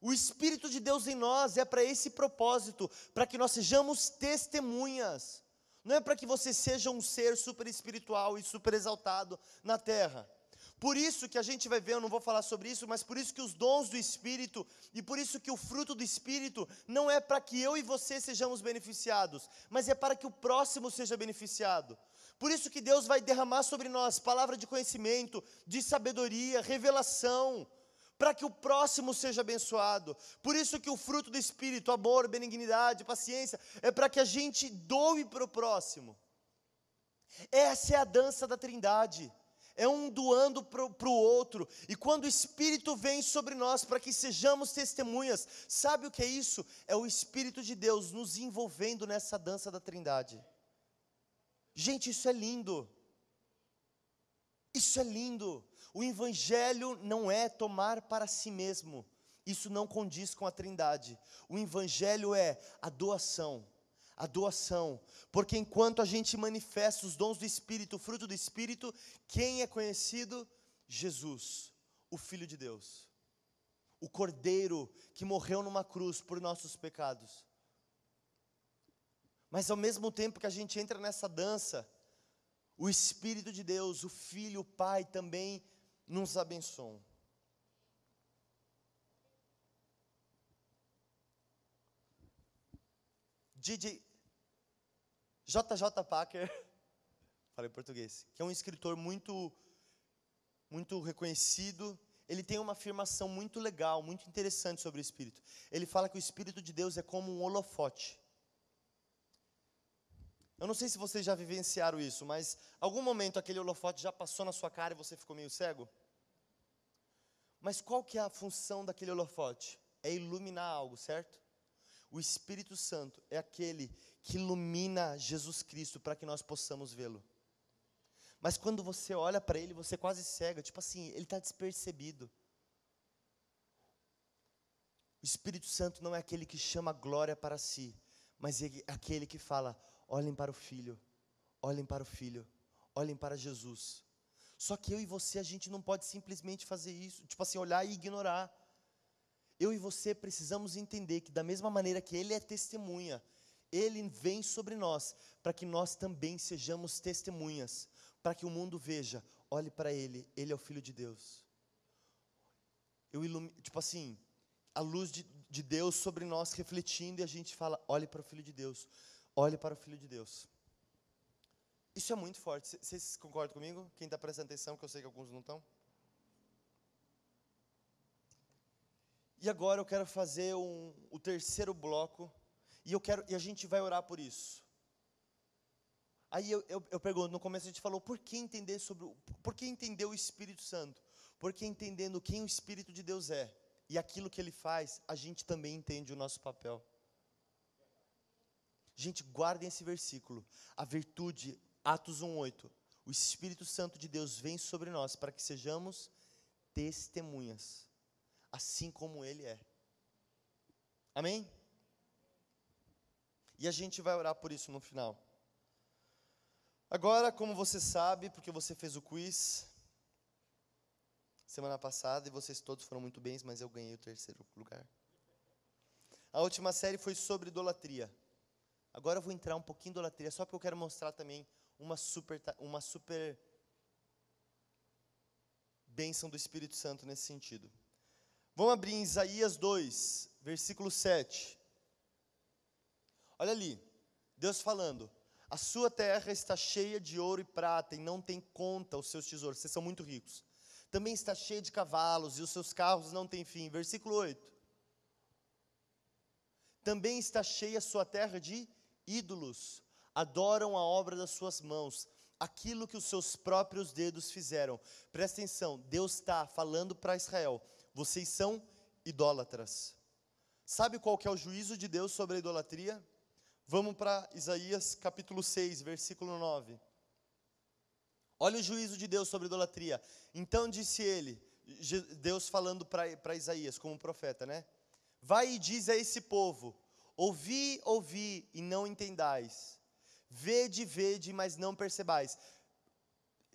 O Espírito de Deus em nós é para esse propósito, para que nós sejamos testemunhas. Não é para que você seja um ser super espiritual e super exaltado na terra. Por isso que a gente vai ver, eu não vou falar sobre isso, mas por isso que os dons do Espírito e por isso que o fruto do Espírito não é para que eu e você sejamos beneficiados, mas é para que o próximo seja beneficiado. Por isso que Deus vai derramar sobre nós palavra de conhecimento, de sabedoria, revelação, para que o próximo seja abençoado. Por isso que o fruto do Espírito, amor, benignidade, paciência, é para que a gente doe para o próximo. Essa é a dança da trindade. é um doando para o outro. E quando o Espírito vem sobre nós para que sejamos testemunhas, sabe o que é isso? É o Espírito de Deus nos envolvendo nessa dança da Trindade. Gente, isso é lindo. Isso é lindo. O Evangelho não é tomar para si mesmo. Isso não condiz com a Trindade. O Evangelho é a doação a doação, porque enquanto a gente manifesta os dons do Espírito, o fruto do Espírito, quem é conhecido? Jesus, o Filho de Deus, o Cordeiro que morreu numa cruz por nossos pecados. Mas ao mesmo tempo que a gente entra nessa dança, o Espírito de Deus, o Filho, o Pai também nos abençoam. DJ JJ Packer, falei português, que é um escritor muito muito reconhecido, ele tem uma afirmação muito legal, muito interessante sobre o espírito. Ele fala que o espírito de Deus é como um holofote. Eu não sei se vocês já vivenciaram isso, mas algum momento aquele holofote já passou na sua cara e você ficou meio cego? Mas qual que é a função daquele holofote? É iluminar algo, certo? O Espírito Santo é aquele que ilumina Jesus Cristo para que nós possamos vê-lo. Mas quando você olha para ele, você quase cega, tipo assim, ele está despercebido. O Espírito Santo não é aquele que chama glória para si, mas é aquele que fala: olhem para o Filho, olhem para o Filho, olhem para Jesus. Só que eu e você, a gente não pode simplesmente fazer isso, tipo assim, olhar e ignorar. Eu e você precisamos entender que, da mesma maneira que Ele é testemunha, Ele vem sobre nós, para que nós também sejamos testemunhas, para que o mundo veja, olhe para Ele, Ele é o Filho de Deus. Eu ilumi, tipo assim, a luz de, de Deus sobre nós refletindo, e a gente fala, olhe para o Filho de Deus, olhe para o Filho de Deus. Isso é muito forte. Vocês concordam comigo? Quem está prestando atenção, que eu sei que alguns não estão? E agora eu quero fazer um, o terceiro bloco, e eu quero e a gente vai orar por isso. Aí eu, eu, eu pergunto, no começo a gente falou, por que entender sobre, por que entender o Espírito Santo? Porque entendendo quem o Espírito de Deus é e aquilo que ele faz, a gente também entende o nosso papel. Gente, guardem esse versículo. A virtude, Atos 1:8. O Espírito Santo de Deus vem sobre nós para que sejamos testemunhas assim como Ele é. Amém? E a gente vai orar por isso no final. Agora, como você sabe, porque você fez o quiz semana passada e vocês todos foram muito bem, mas eu ganhei o terceiro lugar. A última série foi sobre idolatria. Agora eu vou entrar um pouquinho em idolatria, só porque eu quero mostrar também uma super, uma super bênção do Espírito Santo nesse sentido. Vamos abrir em Isaías 2, versículo 7. Olha ali, Deus falando: A sua terra está cheia de ouro e prata, e não tem conta os seus tesouros, vocês são muito ricos. Também está cheia de cavalos, e os seus carros não têm fim. Versículo 8. Também está cheia a sua terra de ídolos, adoram a obra das suas mãos, aquilo que os seus próprios dedos fizeram. Presta atenção, Deus está falando para Israel vocês são idólatras. Sabe qual que é o juízo de Deus sobre a idolatria? Vamos para Isaías capítulo 6, versículo 9. Olha o juízo de Deus sobre a idolatria. Então disse ele, Deus falando para Isaías, como profeta, né? Vai e diz a esse povo: Ouvi, ouvi e não entendais. Vede, vede, mas não percebais.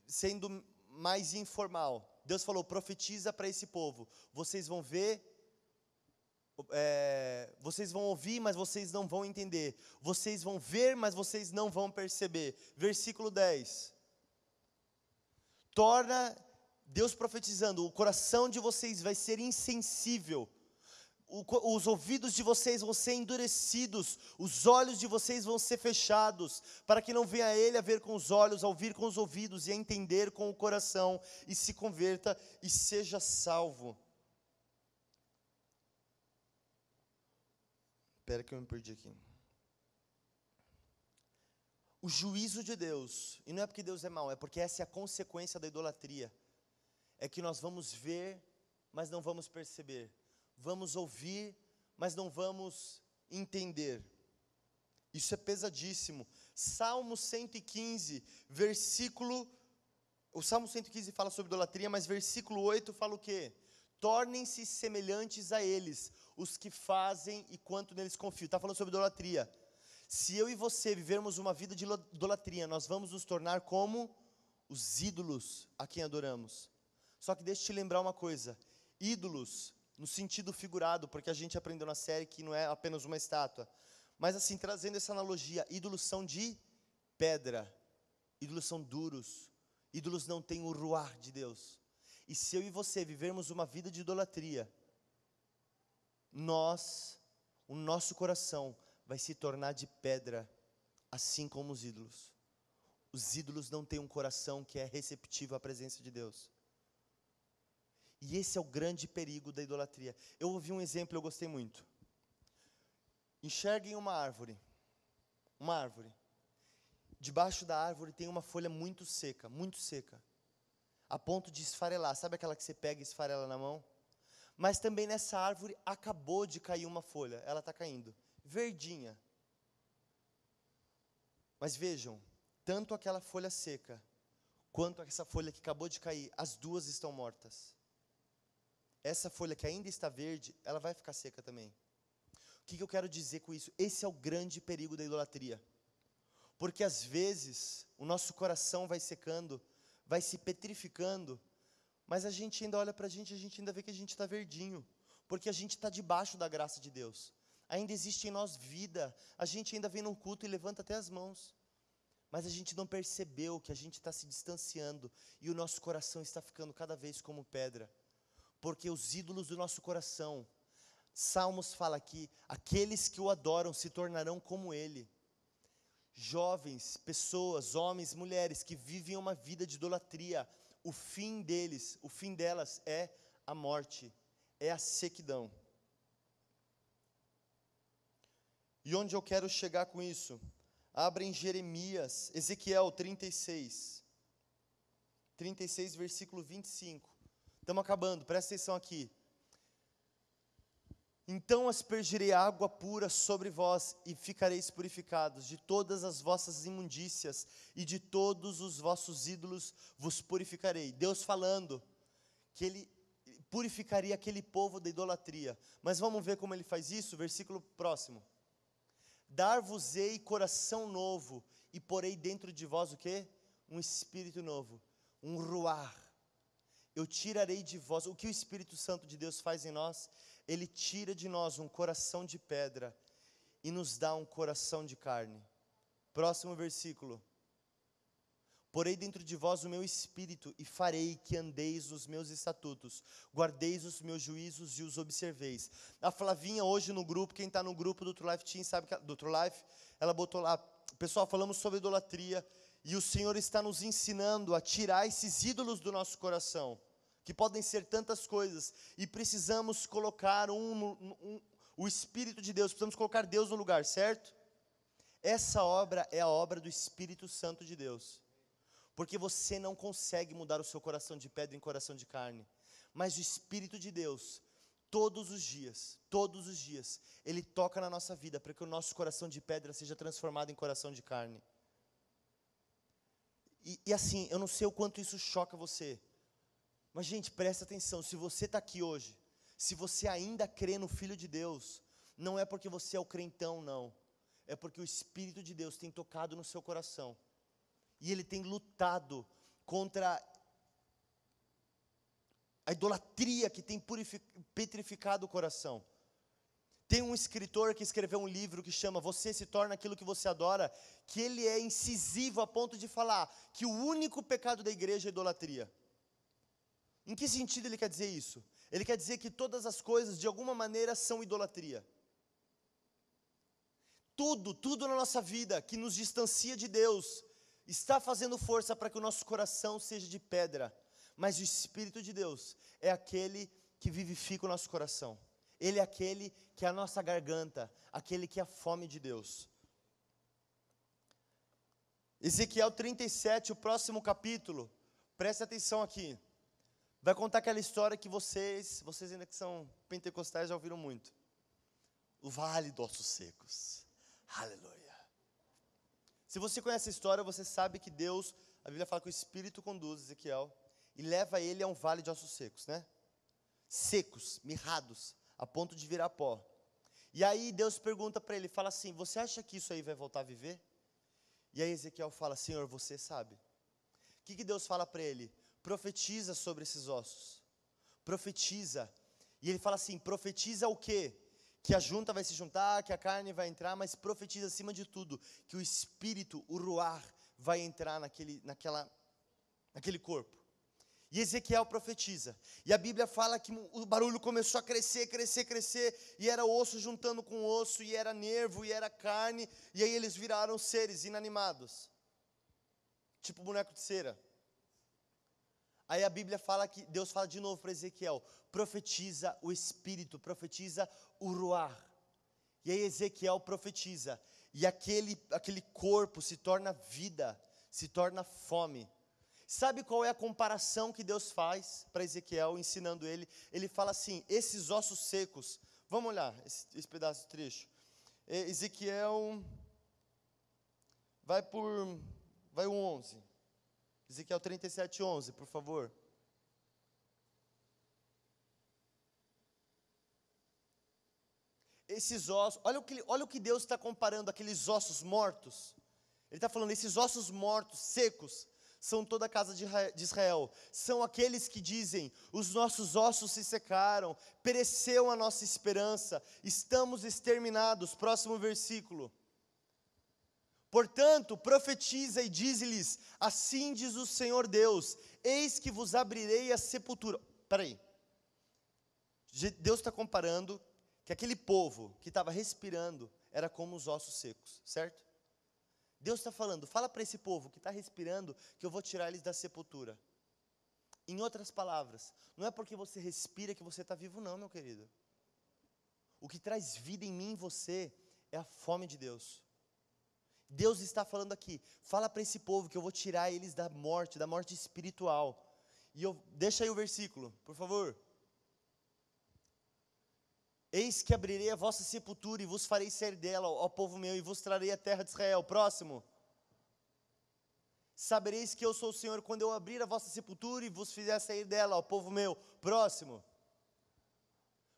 Sendo mais informal. Deus falou: profetiza para esse povo. Vocês vão ver, é, vocês vão ouvir, mas vocês não vão entender. Vocês vão ver, mas vocês não vão perceber. Versículo 10. Torna, Deus profetizando, o coração de vocês vai ser insensível os ouvidos de vocês vão ser endurecidos, os olhos de vocês vão ser fechados, para que não venha ele a ver com os olhos, a ouvir com os ouvidos e a entender com o coração, e se converta e seja salvo. Espera que eu me perdi aqui. o juízo de Deus, e não é porque Deus é mau, é porque essa é a consequência da idolatria, é que nós vamos ver, mas não vamos perceber, vamos ouvir, mas não vamos entender. Isso é pesadíssimo. Salmo 115, versículo. O Salmo 115 fala sobre idolatria, mas versículo 8 fala o quê? Tornem-se semelhantes a eles, os que fazem e quanto neles confiam. Está falando sobre idolatria. Se eu e você vivermos uma vida de idolatria, nós vamos nos tornar como os ídolos a quem adoramos. Só que deixa eu te lembrar uma coisa: ídolos, no sentido figurado, porque a gente aprendeu na série que não é apenas uma estátua. Mas assim, trazendo essa analogia, ídolos são de pedra, ídolos são duros, ídolos não têm o ruar de Deus. E se eu e você vivermos uma vida de idolatria, nós, o nosso coração vai se tornar de pedra, assim como os ídolos. Os ídolos não têm um coração que é receptivo à presença de Deus. E esse é o grande perigo da idolatria. Eu ouvi um exemplo, eu gostei muito. Enxerguem uma árvore. Uma árvore. Debaixo da árvore tem uma folha muito seca, muito seca. A ponto de esfarelar. Sabe aquela que você pega e esfarela na mão? Mas também nessa árvore acabou de cair uma folha. Ela está caindo. Verdinha. Mas vejam, tanto aquela folha seca, quanto essa folha que acabou de cair, as duas estão mortas. Essa folha que ainda está verde, ela vai ficar seca também que, que eu quero dizer com isso? Esse é o grande perigo da idolatria. Porque às vezes o nosso coração vai secando, vai se petrificando, mas a gente ainda olha para a gente, a gente ainda vê que a gente está verdinho, porque a gente está debaixo da graça de Deus. Ainda existe em nós vida, a gente ainda vem num culto e levanta até as mãos, mas a gente não percebeu que a gente está se distanciando e o nosso coração está ficando cada vez como pedra, porque os ídolos do nosso coração, Salmos fala que aqueles que o adoram se tornarão como ele. Jovens, pessoas, homens, mulheres que vivem uma vida de idolatria, o fim deles, o fim delas é a morte, é a sequidão. E onde eu quero chegar com isso? Abra em Jeremias, Ezequiel 36. 36, versículo 25. Estamos acabando, presta atenção aqui. Então aspergirei água pura sobre vós e ficareis purificados de todas as vossas imundícias e de todos os vossos ídolos vos purificarei. Deus falando que ele purificaria aquele povo da idolatria. Mas vamos ver como ele faz isso, versículo próximo. Dar-vos-ei coração novo e porei dentro de vós o quê? Um espírito novo, um ruar. Eu tirarei de vós o que o Espírito Santo de Deus faz em nós ele tira de nós um coração de pedra e nos dá um coração de carne. Próximo versículo. Porei dentro de vós o meu espírito e farei que andeis nos meus estatutos, guardeis os meus juízos e os observeis. A Flavinha hoje no grupo, quem está no grupo do True Life Team sabe que do True Life, ela botou lá, pessoal, falamos sobre idolatria e o Senhor está nos ensinando a tirar esses ídolos do nosso coração que podem ser tantas coisas, e precisamos colocar um, um, o Espírito de Deus, precisamos colocar Deus no lugar, certo? Essa obra é a obra do Espírito Santo de Deus, porque você não consegue mudar o seu coração de pedra em coração de carne, mas o Espírito de Deus, todos os dias, todos os dias, Ele toca na nossa vida para que o nosso coração de pedra seja transformado em coração de carne. E, e assim, eu não sei o quanto isso choca você, mas, gente, presta atenção: se você está aqui hoje, se você ainda crê no Filho de Deus, não é porque você é o crentão, não. É porque o Espírito de Deus tem tocado no seu coração. E ele tem lutado contra a idolatria que tem petrificado o coração. Tem um escritor que escreveu um livro que chama Você se torna aquilo que você adora, que ele é incisivo a ponto de falar que o único pecado da igreja é idolatria. Em que sentido ele quer dizer isso? Ele quer dizer que todas as coisas, de alguma maneira, são idolatria. Tudo, tudo na nossa vida que nos distancia de Deus, está fazendo força para que o nosso coração seja de pedra. Mas o Espírito de Deus é aquele que vivifica o nosso coração. Ele é aquele que é a nossa garganta, aquele que é a fome de Deus. Ezequiel 37, o próximo capítulo, preste atenção aqui. Vai contar aquela história que vocês, vocês ainda que são pentecostais já ouviram muito. O vale dos ossos secos. Aleluia. Se você conhece a história, você sabe que Deus, a Bíblia fala que o Espírito conduz Ezequiel e leva ele a um vale de ossos secos, né? Secos, mirrados, a ponto de virar pó. E aí Deus pergunta para ele, fala assim: Você acha que isso aí vai voltar a viver? E aí Ezequiel fala: Senhor, você sabe. O que, que Deus fala para ele? Profetiza sobre esses ossos. Profetiza. E ele fala assim: profetiza o quê? que a junta vai se juntar, que a carne vai entrar, mas profetiza acima de tudo que o espírito, o ruar, vai entrar naquele, naquela, naquele corpo. E Ezequiel profetiza. E a Bíblia fala que o barulho começou a crescer, crescer, crescer, e era osso juntando com osso, e era nervo, e era carne, e aí eles viraram seres inanimados. Tipo boneco de cera. Aí a Bíblia fala que Deus fala de novo para Ezequiel: profetiza o espírito, profetiza o ruar. E aí Ezequiel profetiza, e aquele, aquele corpo se torna vida, se torna fome. Sabe qual é a comparação que Deus faz para Ezequiel, ensinando ele? Ele fala assim: esses ossos secos, vamos olhar esse, esse pedaço de trecho. Ezequiel, vai por, vai o 11. Ezequiel 37, 11, por favor. Esses ossos, olha o que, olha o que Deus está comparando aqueles ossos mortos. Ele está falando, esses ossos mortos, secos, são toda a casa de Israel. São aqueles que dizem: os nossos ossos se secaram, pereceu a nossa esperança, estamos exterminados. Próximo versículo. Portanto, profetiza e dize-lhes: Assim diz o Senhor Deus: Eis que vos abrirei a sepultura. Peraí. Deus está comparando que aquele povo que estava respirando era como os ossos secos, certo? Deus está falando, fala para esse povo que está respirando que eu vou tirar eles da sepultura. Em outras palavras, não é porque você respira que você está vivo, não, meu querido. O que traz vida em mim e você é a fome de Deus. Deus está falando aqui, fala para esse povo que eu vou tirar eles da morte, da morte espiritual. E eu deixa aí o versículo, por favor. Eis que abrirei a vossa sepultura e vos farei sair dela, ó povo meu, e vos trarei a terra de Israel. Próximo. Sabereis que eu sou o Senhor quando eu abrir a vossa sepultura e vos fizer sair dela, ó povo meu. Próximo.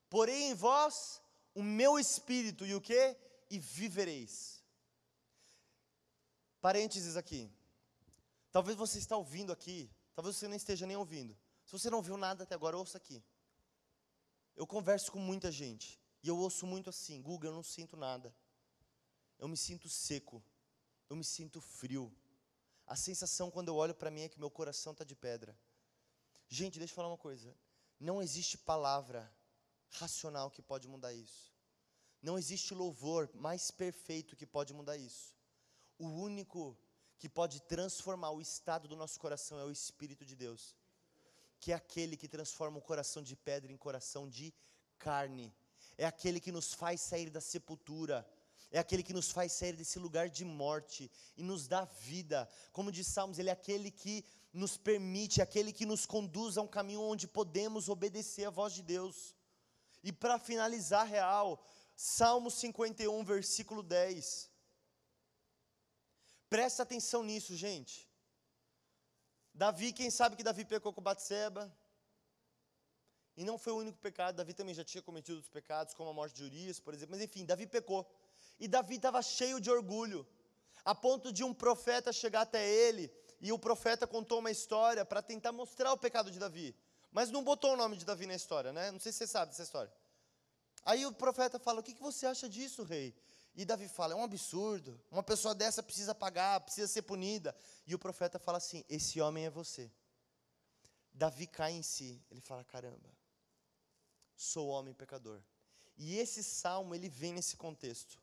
Porém em vós o meu espírito e o que? E vivereis. Parênteses aqui. Talvez você está ouvindo aqui, talvez você não esteja nem ouvindo. Se você não ouviu nada até agora, ouça aqui. Eu converso com muita gente e eu ouço muito assim: Guga, eu não sinto nada. Eu me sinto seco. Eu me sinto frio. A sensação quando eu olho para mim é que meu coração está de pedra. Gente, deixa eu falar uma coisa. Não existe palavra racional que pode mudar isso. Não existe louvor mais perfeito que pode mudar isso. O único que pode transformar o estado do nosso coração é o Espírito de Deus, que é aquele que transforma o coração de pedra em coração de carne, é aquele que nos faz sair da sepultura, é aquele que nos faz sair desse lugar de morte e nos dá vida. Como diz Salmos, ele é aquele que nos permite, é aquele que nos conduz a um caminho onde podemos obedecer a voz de Deus. E para finalizar real, Salmo 51, versículo 10. Presta atenção nisso, gente. Davi, quem sabe que Davi pecou com Batseba? E não foi o único pecado, Davi também já tinha cometido outros pecados, como a morte de Urias, por exemplo, mas enfim, Davi pecou. E Davi estava cheio de orgulho, a ponto de um profeta chegar até ele, e o profeta contou uma história para tentar mostrar o pecado de Davi. Mas não botou o nome de Davi na história, né? Não sei se você sabe dessa história. Aí o profeta fala: O que, que você acha disso, rei? E Davi fala: é um absurdo, uma pessoa dessa precisa pagar, precisa ser punida. E o profeta fala assim: esse homem é você. Davi cai em si, ele fala: caramba, sou homem pecador. E esse salmo, ele vem nesse contexto.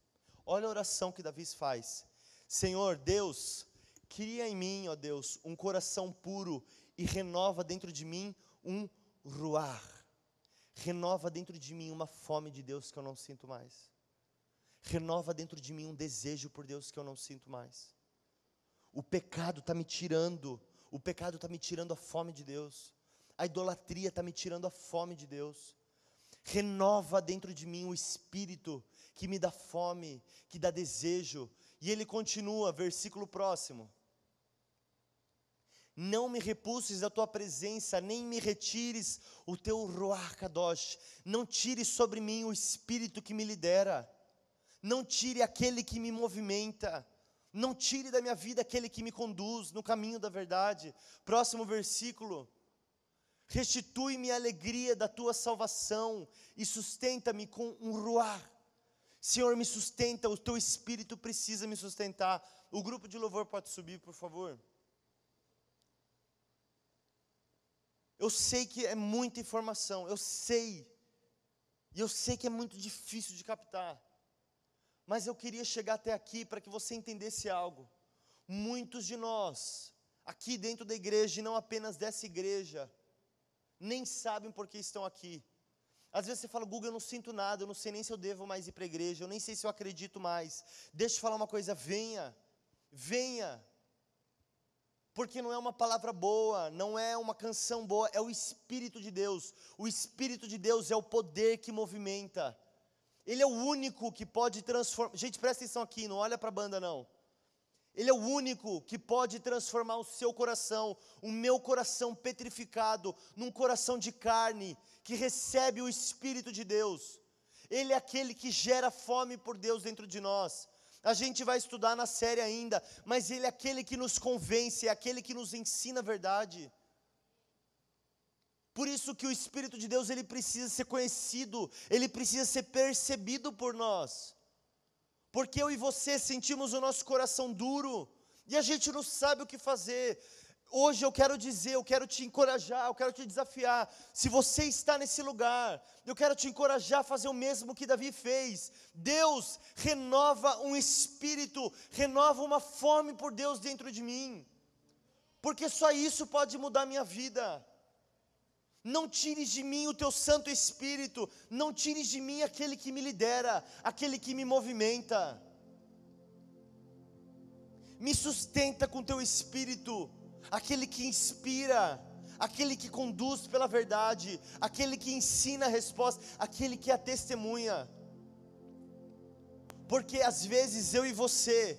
Olha a oração que Davi faz: Senhor Deus, cria em mim, ó Deus, um coração puro e renova dentro de mim um ruar. Renova dentro de mim uma fome de Deus que eu não sinto mais renova dentro de mim um desejo por Deus que eu não sinto mais. O pecado está me tirando, o pecado está me tirando a fome de Deus. A idolatria está me tirando a fome de Deus. Renova dentro de mim o espírito que me dá fome, que dá desejo. E ele continua, versículo próximo. Não me repulses da tua presença, nem me retires o teu Ruach Kadosh. Não tire sobre mim o espírito que me lidera. Não tire aquele que me movimenta. Não tire da minha vida aquele que me conduz no caminho da verdade. Próximo versículo. Restitui-me a alegria da tua salvação e sustenta-me com um ruar. Senhor, me sustenta, o teu espírito precisa me sustentar. O grupo de louvor pode subir, por favor. Eu sei que é muita informação, eu sei. E eu sei que é muito difícil de captar. Mas eu queria chegar até aqui para que você entendesse algo. Muitos de nós, aqui dentro da igreja, e não apenas dessa igreja, nem sabem por que estão aqui. Às vezes você fala, Google, eu não sinto nada, eu não sei nem se eu devo mais ir para a igreja, eu nem sei se eu acredito mais. Deixa eu falar uma coisa, venha, venha, porque não é uma palavra boa, não é uma canção boa, é o Espírito de Deus. O Espírito de Deus é o poder que movimenta. Ele é o único que pode transformar. Gente, presta atenção aqui, não olha para a banda não. Ele é o único que pode transformar o seu coração, o meu coração petrificado, num coração de carne, que recebe o Espírito de Deus. Ele é aquele que gera fome por Deus dentro de nós. A gente vai estudar na série ainda, mas Ele é aquele que nos convence, é aquele que nos ensina a verdade. Por isso que o Espírito de Deus ele precisa ser conhecido, ele precisa ser percebido por nós. Porque eu e você sentimos o nosso coração duro e a gente não sabe o que fazer. Hoje eu quero dizer, eu quero te encorajar, eu quero te desafiar. Se você está nesse lugar, eu quero te encorajar a fazer o mesmo que Davi fez. Deus renova um espírito, renova uma fome por Deus dentro de mim. Porque só isso pode mudar minha vida. Não tires de mim o teu Santo Espírito, não tires de mim aquele que me lidera, aquele que me movimenta. Me sustenta com teu espírito aquele que inspira, aquele que conduz pela verdade, aquele que ensina a resposta, aquele que é a testemunha. Porque às vezes eu e você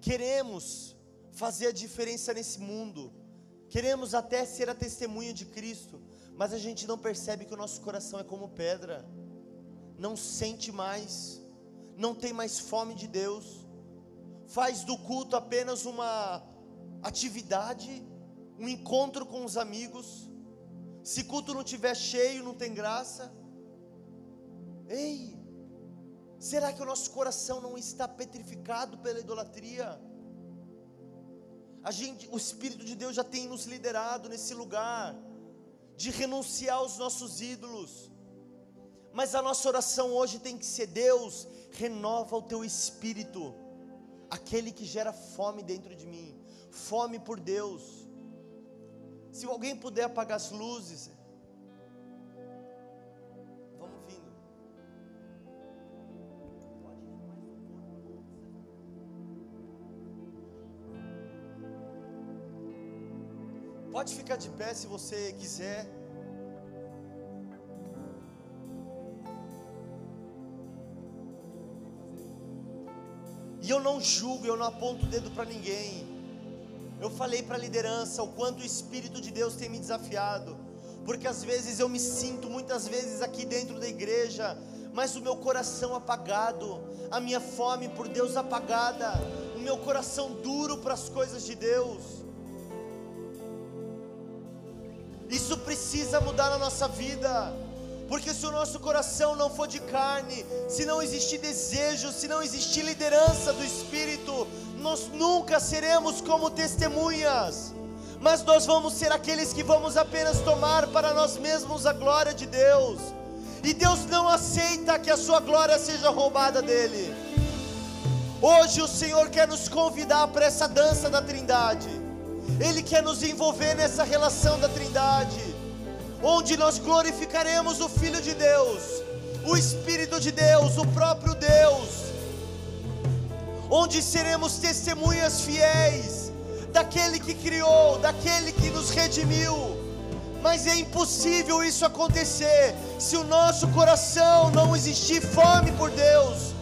queremos fazer a diferença nesse mundo, queremos até ser a testemunha de Cristo, mas a gente não percebe que o nosso coração é como pedra, não sente mais, não tem mais fome de Deus, faz do culto apenas uma atividade, um encontro com os amigos. Se culto não tiver cheio, não tem graça. Ei, será que o nosso coração não está petrificado pela idolatria? A gente, o Espírito de Deus já tem nos liderado nesse lugar de renunciar aos nossos ídolos. Mas a nossa oração hoje tem que ser: Deus, renova o teu espírito, aquele que gera fome dentro de mim fome por Deus. Se alguém puder apagar as luzes, Pode ficar de pé se você quiser. E eu não julgo, eu não aponto o dedo para ninguém. Eu falei para a liderança o quanto o Espírito de Deus tem me desafiado, porque às vezes eu me sinto, muitas vezes aqui dentro da igreja, mas o meu coração apagado, a minha fome por Deus apagada, o meu coração duro para as coisas de Deus. Isso precisa mudar na nossa vida. Porque se o nosso coração não for de carne, se não existir desejo, se não existir liderança do Espírito, nós nunca seremos como testemunhas, mas nós vamos ser aqueles que vamos apenas tomar para nós mesmos a glória de Deus. E Deus não aceita que a sua glória seja roubada dele. Hoje o Senhor quer nos convidar para essa dança da Trindade. Ele quer nos envolver nessa relação da Trindade, onde nós glorificaremos o Filho de Deus, o Espírito de Deus, o próprio Deus onde seremos testemunhas fiéis daquele que criou, daquele que nos redimiu. Mas é impossível isso acontecer se o nosso coração não existir fome por Deus,